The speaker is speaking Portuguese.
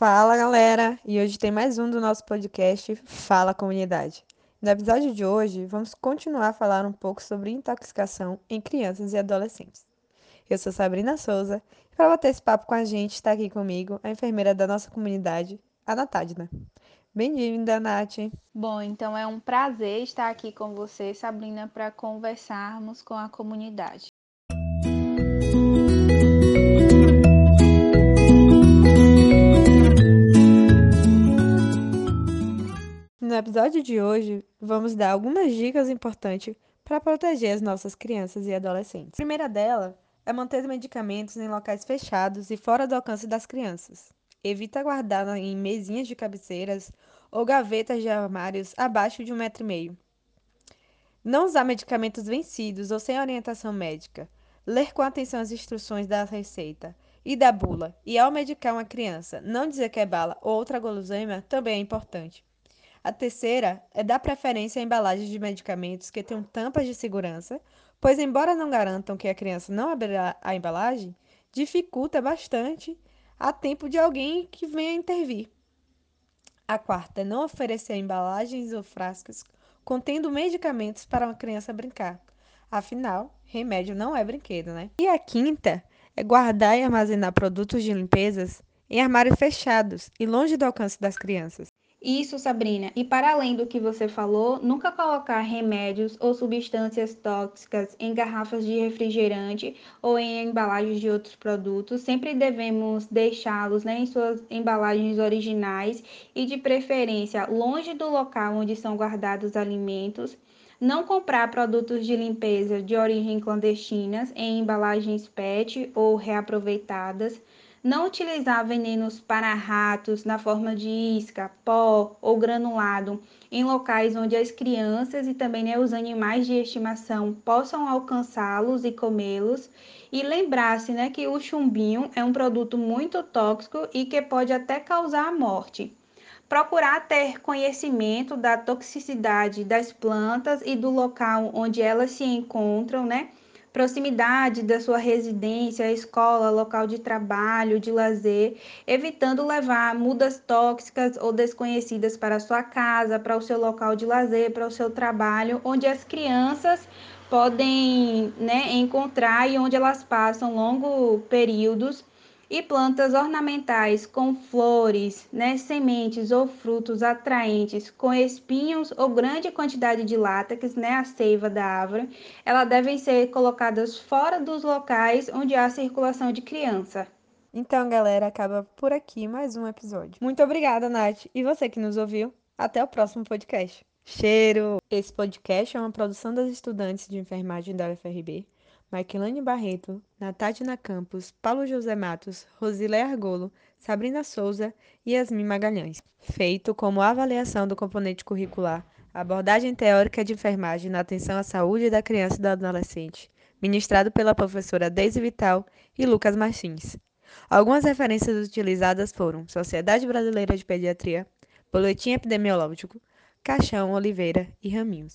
Fala galera! E hoje tem mais um do nosso podcast Fala Comunidade. No episódio de hoje, vamos continuar a falar um pouco sobre intoxicação em crianças e adolescentes. Eu sou Sabrina Souza e para bater esse papo com a gente está aqui comigo a enfermeira da nossa comunidade, a Natadna. Bem-vinda, Nath! Bom, então é um prazer estar aqui com você, Sabrina, para conversarmos com a comunidade. No episódio de hoje, vamos dar algumas dicas importantes para proteger as nossas crianças e adolescentes. A primeira dela é manter os medicamentos em locais fechados e fora do alcance das crianças. Evita guardar em mesinhas de cabeceiras ou gavetas de armários abaixo de um metro e meio. Não usar medicamentos vencidos ou sem orientação médica. Ler com atenção as instruções da receita e da bula. E ao medicar uma criança, não dizer que é bala ou outra guloseima também é importante. A terceira é dar preferência a embalagens de medicamentos que tenham tampas de segurança, pois, embora não garantam que a criança não abrirá a embalagem, dificulta bastante a tempo de alguém que venha intervir. A quarta é não oferecer embalagens ou frascos contendo medicamentos para uma criança brincar. Afinal, remédio não é brinquedo, né? E a quinta é guardar e armazenar produtos de limpezas em armários fechados e longe do alcance das crianças. Isso, Sabrina. E para além do que você falou, nunca colocar remédios ou substâncias tóxicas em garrafas de refrigerante ou em embalagens de outros produtos. Sempre devemos deixá-los né, em suas embalagens originais e, de preferência, longe do local onde são guardados alimentos. Não comprar produtos de limpeza de origem clandestinas em embalagens PET ou reaproveitadas não utilizar venenos para ratos na forma de isca, pó ou granulado em locais onde as crianças e também né, os animais de estimação possam alcançá-los e comê-los. E lembrar-se né, que o chumbinho é um produto muito tóxico e que pode até causar a morte. Procurar ter conhecimento da toxicidade das plantas e do local onde elas se encontram, né? Proximidade da sua residência, escola, local de trabalho, de lazer, evitando levar mudas tóxicas ou desconhecidas para a sua casa, para o seu local de lazer, para o seu trabalho, onde as crianças podem né, encontrar e onde elas passam longos períodos e plantas ornamentais com flores, né, sementes ou frutos atraentes com espinhos ou grande quantidade de látex, né, a seiva da árvore, elas devem ser colocadas fora dos locais onde há circulação de criança. Então, galera, acaba por aqui mais um episódio. Muito obrigada, Nath. E você que nos ouviu, até o próximo podcast. Cheiro! Esse podcast é uma produção das estudantes de enfermagem da UFRB Maquilane Barreto, Natália Campos, Paulo José Matos, Rosilé Argolo, Sabrina Souza e Yasmin Magalhães. Feito como avaliação do componente curricular, abordagem teórica de enfermagem na atenção à saúde da criança e do adolescente, ministrado pela professora Deise Vital e Lucas Martins. Algumas referências utilizadas foram Sociedade Brasileira de Pediatria, Boletim Epidemiológico, Caixão Oliveira e Raminhos.